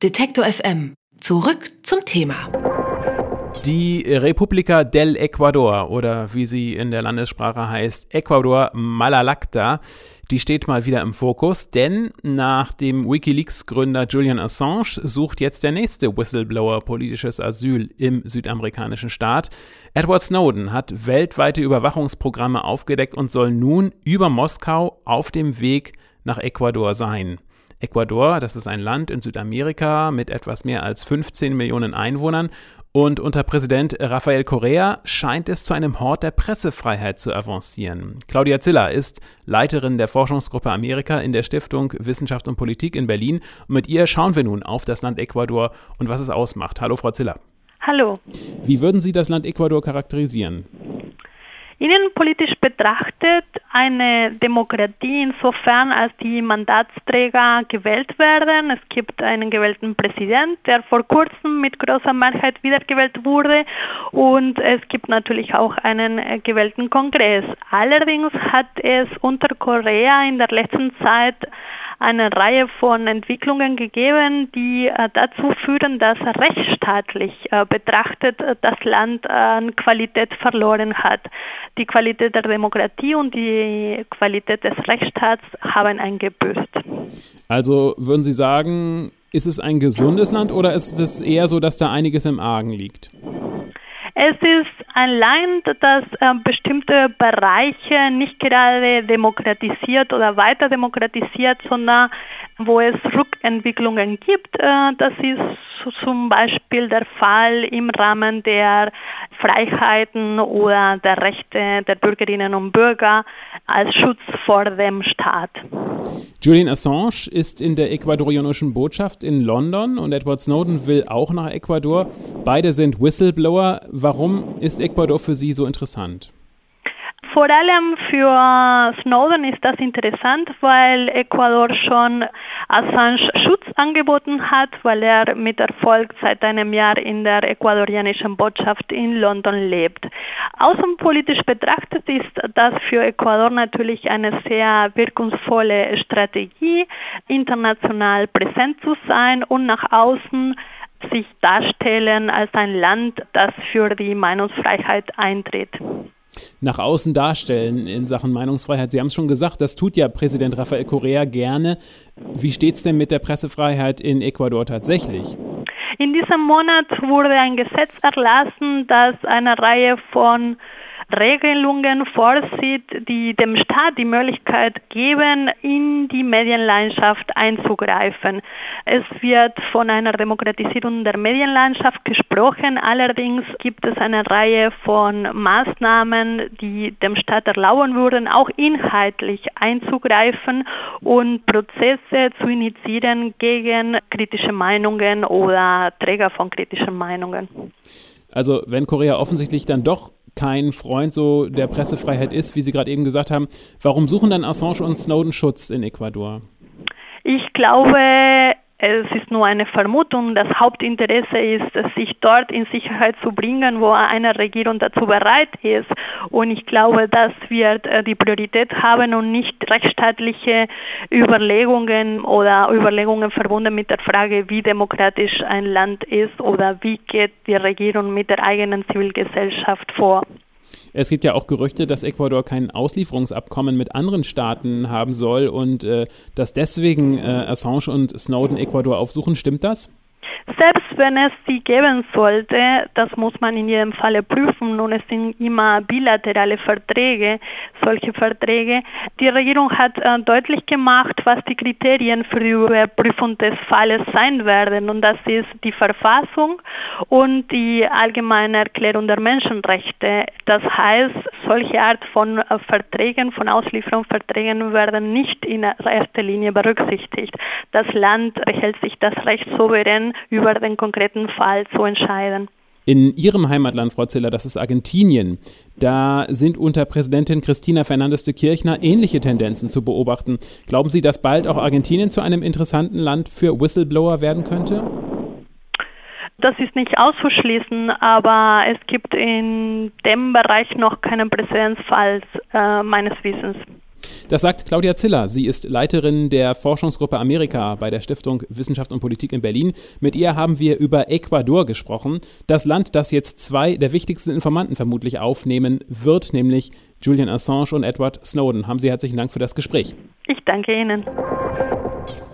Detektor FM. Zurück zum Thema. Die República del Ecuador oder wie sie in der Landessprache heißt, Ecuador Malalacta, die steht mal wieder im Fokus, denn nach dem Wikileaks-Gründer Julian Assange sucht jetzt der nächste Whistleblower politisches Asyl im südamerikanischen Staat. Edward Snowden hat weltweite Überwachungsprogramme aufgedeckt und soll nun über Moskau auf dem Weg nach Ecuador sein. Ecuador, das ist ein Land in Südamerika mit etwas mehr als 15 Millionen Einwohnern und unter Präsident Rafael Correa scheint es zu einem Hort der Pressefreiheit zu avancieren. Claudia Ziller ist Leiterin der Forschungsgruppe Amerika in der Stiftung Wissenschaft und Politik in Berlin. Und mit ihr schauen wir nun auf das Land Ecuador und was es ausmacht. Hallo, Frau Ziller. Hallo. Wie würden Sie das Land Ecuador charakterisieren? Innenpolitisch betrachtet eine Demokratie insofern, als die Mandatsträger gewählt werden. Es gibt einen gewählten Präsident, der vor kurzem mit großer Mehrheit wiedergewählt wurde und es gibt natürlich auch einen äh, gewählten Kongress. Allerdings hat es unter Korea in der letzten Zeit eine Reihe von Entwicklungen gegeben, die äh, dazu führen, dass rechtsstaatlich äh, betrachtet äh, das Land an Qualität verloren hat. Die Qualität der Demokratie und die Qualität des Rechtsstaats haben eingebüßt. Also würden Sie sagen, ist es ein gesundes Land oder ist es eher so, dass da einiges im Argen liegt? Es ist ein Land, das äh, bestimmte Bereiche nicht gerade demokratisiert oder weiter demokratisiert, sondern wo es Rückentwicklungen gibt. Äh, das ist zum Beispiel der Fall im Rahmen der Freiheiten oder der Rechte der Bürgerinnen und Bürger als Schutz vor dem Staat. Julian Assange ist in der ecuadorianischen Botschaft in London und Edward Snowden will auch nach Ecuador. Beide sind Whistleblower. Warum ist Ecuador für Sie so interessant? Vor allem für Snowden ist das interessant, weil Ecuador schon Assange Schutz angeboten hat, weil er mit Erfolg seit einem Jahr in der ecuadorianischen Botschaft in London lebt. Außenpolitisch betrachtet ist das für Ecuador natürlich eine sehr wirkungsvolle Strategie, international präsent zu sein und nach außen sich darstellen als ein Land, das für die Meinungsfreiheit eintritt nach außen darstellen in Sachen Meinungsfreiheit. Sie haben es schon gesagt, das tut ja Präsident Rafael Correa gerne. Wie steht es denn mit der Pressefreiheit in Ecuador tatsächlich? In diesem Monat wurde ein Gesetz erlassen, das eine Reihe von Regelungen vorsieht, die dem Staat die Möglichkeit geben, in die Medienlandschaft einzugreifen. Es wird von einer Demokratisierung der Medienlandschaft gesprochen, allerdings gibt es eine Reihe von Maßnahmen, die dem Staat erlauben würden, auch inhaltlich einzugreifen und Prozesse zu initiieren gegen kritische Meinungen oder Träger von kritischen Meinungen. Also wenn Korea offensichtlich dann doch kein Freund so der Pressefreiheit ist, wie Sie gerade eben gesagt haben, warum suchen dann Assange und Snowden Schutz in Ecuador? Ich glaube, es ist nur eine Vermutung. Das Hauptinteresse ist, sich dort in Sicherheit zu bringen, wo eine Regierung dazu bereit ist. Und ich glaube, das wird äh, die Priorität haben und nicht rechtsstaatliche Überlegungen oder Überlegungen verbunden mit der Frage, wie demokratisch ein Land ist oder wie geht die Regierung mit der eigenen Zivilgesellschaft vor. Es gibt ja auch Gerüchte, dass Ecuador kein Auslieferungsabkommen mit anderen Staaten haben soll und äh, dass deswegen äh, Assange und Snowden Ecuador aufsuchen. Stimmt das? Selbst wenn es sie geben sollte, das muss man in jedem Falle prüfen und es sind immer bilaterale Verträge, solche Verträge. Die Regierung hat äh, deutlich gemacht, was die Kriterien für die Überprüfung des Falles sein werden und das ist die Verfassung und die allgemeine Erklärung der Menschenrechte. Das heißt, solche Art von äh, Verträgen, von Auslieferungsverträgen werden nicht in erster Linie berücksichtigt. Das Land behält sich das Recht souverän über den konkreten Fall zu entscheiden. In Ihrem Heimatland, Frau Ziller, das ist Argentinien, da sind unter Präsidentin Cristina Fernandez de Kirchner ähnliche Tendenzen zu beobachten. Glauben Sie, dass bald auch Argentinien zu einem interessanten Land für Whistleblower werden könnte? Das ist nicht auszuschließen, aber es gibt in dem Bereich noch keinen Präzedenzfall äh, meines Wissens. Das sagt Claudia Ziller. Sie ist Leiterin der Forschungsgruppe Amerika bei der Stiftung Wissenschaft und Politik in Berlin. Mit ihr haben wir über Ecuador gesprochen. Das Land, das jetzt zwei der wichtigsten Informanten vermutlich aufnehmen wird, nämlich Julian Assange und Edward Snowden. Haben Sie herzlichen Dank für das Gespräch. Ich danke Ihnen.